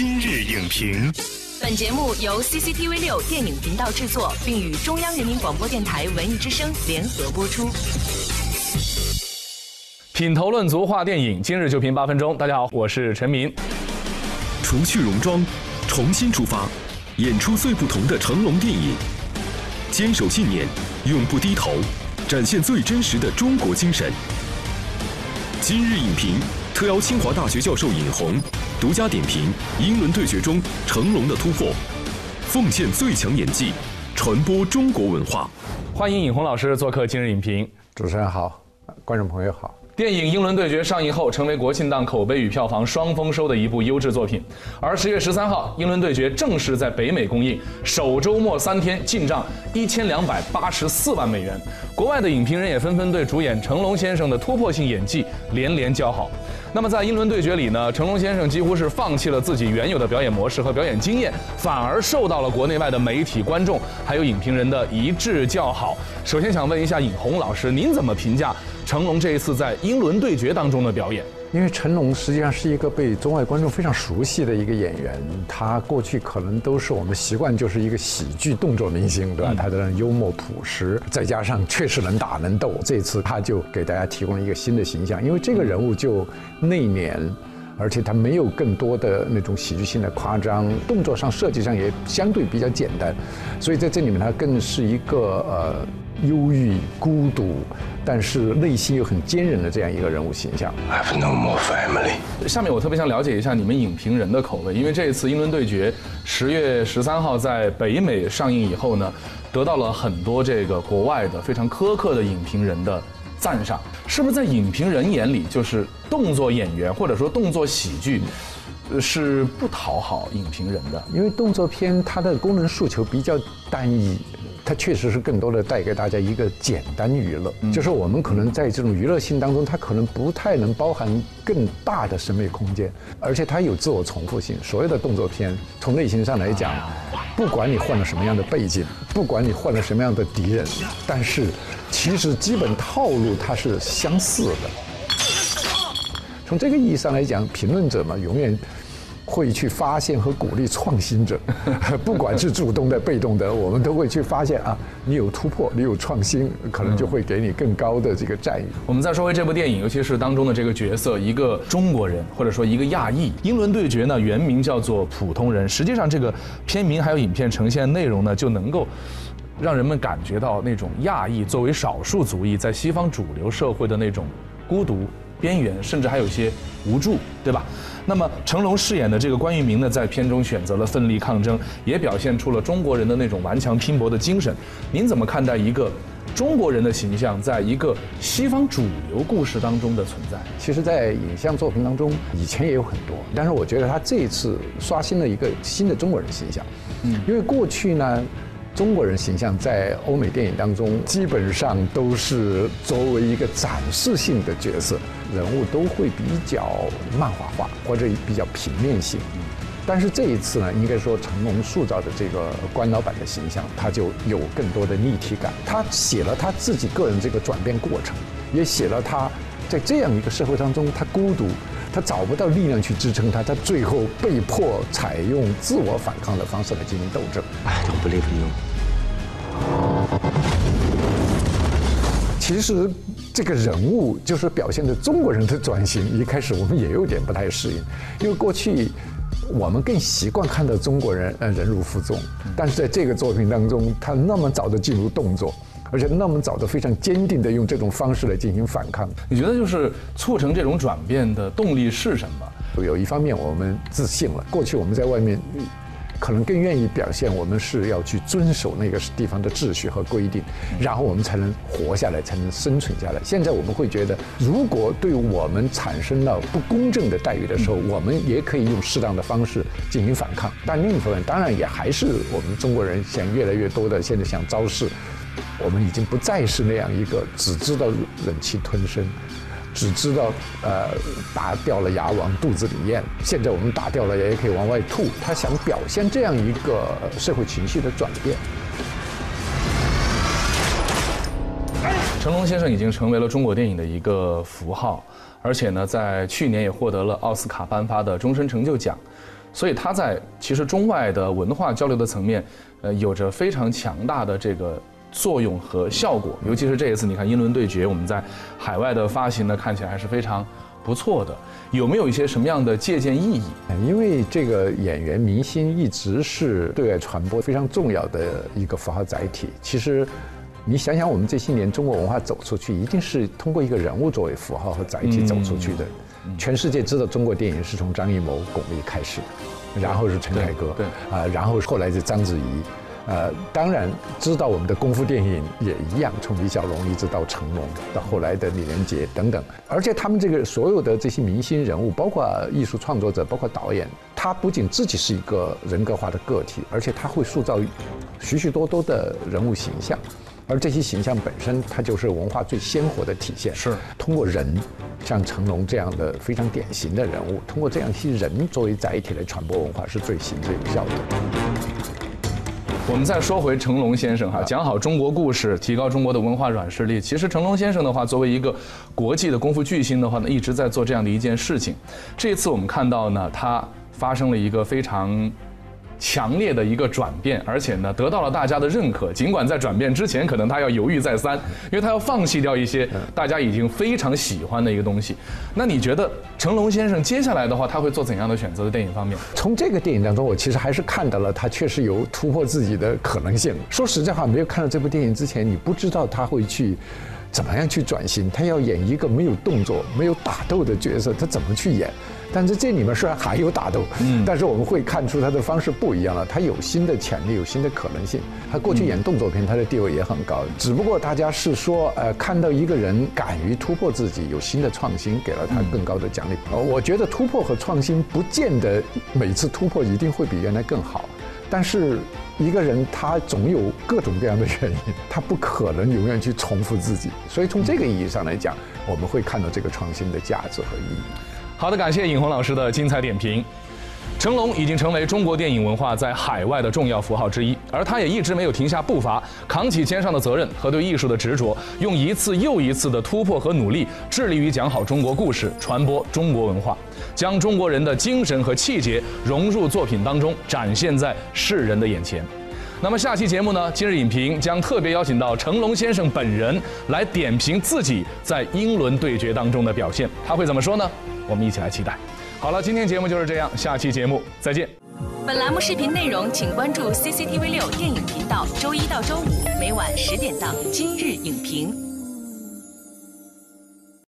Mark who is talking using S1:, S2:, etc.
S1: 今日影评，
S2: 本节目由 CCTV 六电影频道制作，并与中央人民广播电台文艺之声联合播出。
S3: 品头论足话电影，今日就评八分钟。大家好，我是陈明。
S4: 除去戎装，重新出发，演出最不同的成龙电影。坚守信念，永不低头，展现最真实的中国精神。今日影评特邀清华大学教授尹红，独家点评英伦对决中成龙的突破，奉献最强演技，传播中国文化。
S3: 欢迎尹红老师做客今日影评。
S5: 主持人好，观众朋友好。
S3: 电影《英伦对决》上映后，成为国庆档口碑与票房双丰收的一部优质作品。而十月十三号，《英伦对决》正式在北美公映，首周末三天进账一千两百八十四万美元。国外的影评人也纷纷对主演成龙先生的突破性演技连连叫好。那么在《英伦对决》里呢，成龙先生几乎是放弃了自己原有的表演模式和表演经验，反而受到了国内外的媒体、观众还有影评人的一致叫好。首先想问一下尹红老师，您怎么评价成龙这一次在《英伦对决》当中的表演？
S5: 因为成龙实际上是一个被中外观众非常熟悉的一个演员，他过去可能都是我们习惯就是一个喜剧动作明星，对吧？他的幽默朴实，再加上确实能打能斗，这次他就给大家提供了一个新的形象。因为这个人物就内敛，而且他没有更多的那种喜剧性的夸张，动作上设计上也相对比较简单，所以在这里面他更是一个呃忧郁孤独。但是内心又很坚韧的这样一个人物形象。
S1: I've no more family。
S3: 下面我特别想了解一下你们影评人的口味，因为这一次英伦对决十月十三号在北美上映以后呢，得到了很多这个国外的非常苛刻的影评人的赞赏。是不是在影评人眼里，就是动作演员或者说动作喜剧，是不讨好影评人的？
S5: 因为动作片它的功能诉求比较单一。它确实是更多的带给大家一个简单娱乐，就是我们可能在这种娱乐性当中，它可能不太能包含更大的审美空间，而且它有自我重复性。所有的动作片，从类型上来讲，不管你换了什么样的背景，不管你换了什么样的敌人，但是其实基本套路它是相似的。从这个意义上来讲，评论者嘛，永远。会去发现和鼓励创新者，不管是主动的、被动的，我们都会去发现啊，你有突破，你有创新，可能就会给你更高的这个赞誉。
S3: 我们再说回这部电影，尤其是当中的这个角色，一个中国人或者说一个亚裔，英伦对决呢，原名叫做《普通人》，实际上这个片名还有影片呈现内容呢，就能够让人们感觉到那种亚裔作为少数族裔在西方主流社会的那种孤独。边缘，甚至还有些无助，对吧？那么成龙饰演的这个关玉明呢，在片中选择了奋力抗争，也表现出了中国人的那种顽强拼搏的精神。您怎么看待一个中国人的形象在一个西方主流故事当中的存在？
S5: 其实，在影像作品当中，以前也有很多，但是我觉得他这一次刷新了一个新的中国人形象。嗯，因为过去呢。中国人形象在欧美电影当中基本上都是作为一个展示性的角色，人物都会比较漫画化或者比较平面性。但是这一次呢，应该说成龙塑造的这个关老板的形象，他就有更多的立体感。他写了他自己个人这个转变过程，也写了他在这样一个社会当中，他孤独，他找不到力量去支撑他，他最后被迫采用自我反抗的方式来进行斗争。
S1: I don't believe you.
S5: 其实这个人物就是表现的中国人的转型。一开始我们也有点不太适应，因为过去我们更习惯看到中国人呃忍辱负重，但是在这个作品当中，他那么早的进入动作，而且那么早的非常坚定的用这种方式来进行反抗。
S3: 你觉得就是促成这种转变的动力是什么？
S5: 有一方面我们自信了，过去我们在外面。可能更愿意表现，我们是要去遵守那个地方的秩序和规定，然后我们才能活下来，才能生存下来。现在我们会觉得，如果对我们产生了不公正的待遇的时候，我们也可以用适当的方式进行反抗。但另一方面，当然也还是我们中国人想越来越多的现在想招式，我们已经不再是那样一个只知道忍气吞声。只知道，呃，打掉了牙往肚子里咽。现在我们打掉了牙也可以往外吐。他想表现这样一个社会情绪的转变。
S3: 成龙先生已经成为了中国电影的一个符号，而且呢，在去年也获得了奥斯卡颁发的终身成就奖。所以他在其实中外的文化交流的层面，呃，有着非常强大的这个作用和效果。尤其是这一次，你看英伦对决，我们在海外的发行呢，看起来还是非常不错的。有没有一些什么样的借鉴意义？
S5: 因为这个演员明星一直是对外传播非常重要的一个符号载体。其实，你想想，我们这些年中国文化走出去，一定是通过一个人物作为符号和载体走出去的。全世界知道中国电影是从张艺谋、巩俐开始的，然后是陈凯歌，
S3: 对
S5: 啊，然后后来是章子怡。呃，当然知道我们的功夫电影也一样，从李小龙一直到成龙，到后来的李连杰等等。而且他们这个所有的这些明星人物，包括艺术创作者，包括导演，他不仅自己是一个人格化的个体，而且他会塑造许许多多的人物形象。而这些形象本身，它就是文化最鲜活的体现。
S3: 是
S5: 通过人，像成龙这样的非常典型的人物，通过这样一些人作为载体来传播文化，是最行之有效的。
S3: 我们再说回成龙先生哈，讲好中国故事，提高中国的文化软实力。其实成龙先生的话，作为一个国际的功夫巨星的话呢，一直在做这样的一件事情。这次我们看到呢，他发生了一个非常。强烈的一个转变，而且呢，得到了大家的认可。尽管在转变之前，可能他要犹豫再三，因为他要放弃掉一些大家已经非常喜欢的一个东西。那你觉得成龙先生接下来的话，他会做怎样的选择？在电影方面，
S5: 从这个电影当中，我其实还是看到了他确实有突破自己的可能性。说实在话，没有看到这部电影之前，你不知道他会去怎么样去转型。他要演一个没有动作、没有打斗的角色，他怎么去演？但是这里面虽然还有打斗，嗯，但是我们会看出他的方式不一样了。他有新的潜力，有新的可能性。他过去演动作片，他的地位也很高。只不过大家是说，呃，看到一个人敢于突破自己，有新的创新，给了他更高的奖励。呃，我觉得突破和创新不见得每次突破一定会比原来更好。但是一个人他总有各种各样的原因，他不可能永远去重复自己。所以从这个意义上来讲，我们会看到这个创新的价值和意义。
S3: 好的，感谢尹红老师的精彩点评。成龙已经成为中国电影文化在海外的重要符号之一，而他也一直没有停下步伐，扛起肩上的责任和对艺术的执着，用一次又一次的突破和努力，致力于讲好中国故事，传播中国文化，将中国人的精神和气节融入作品当中，展现在世人的眼前。那么下期节目呢？今日影评将特别邀请到成龙先生本人来点评自己在英伦对决当中的表现，他会怎么说呢？我们一起来期待。好了，今天节目就是这样，下期节目再见。
S2: 本栏目视频内容，请关注 CCTV 六电影频道，周一到周五每晚十点档《今日影评》。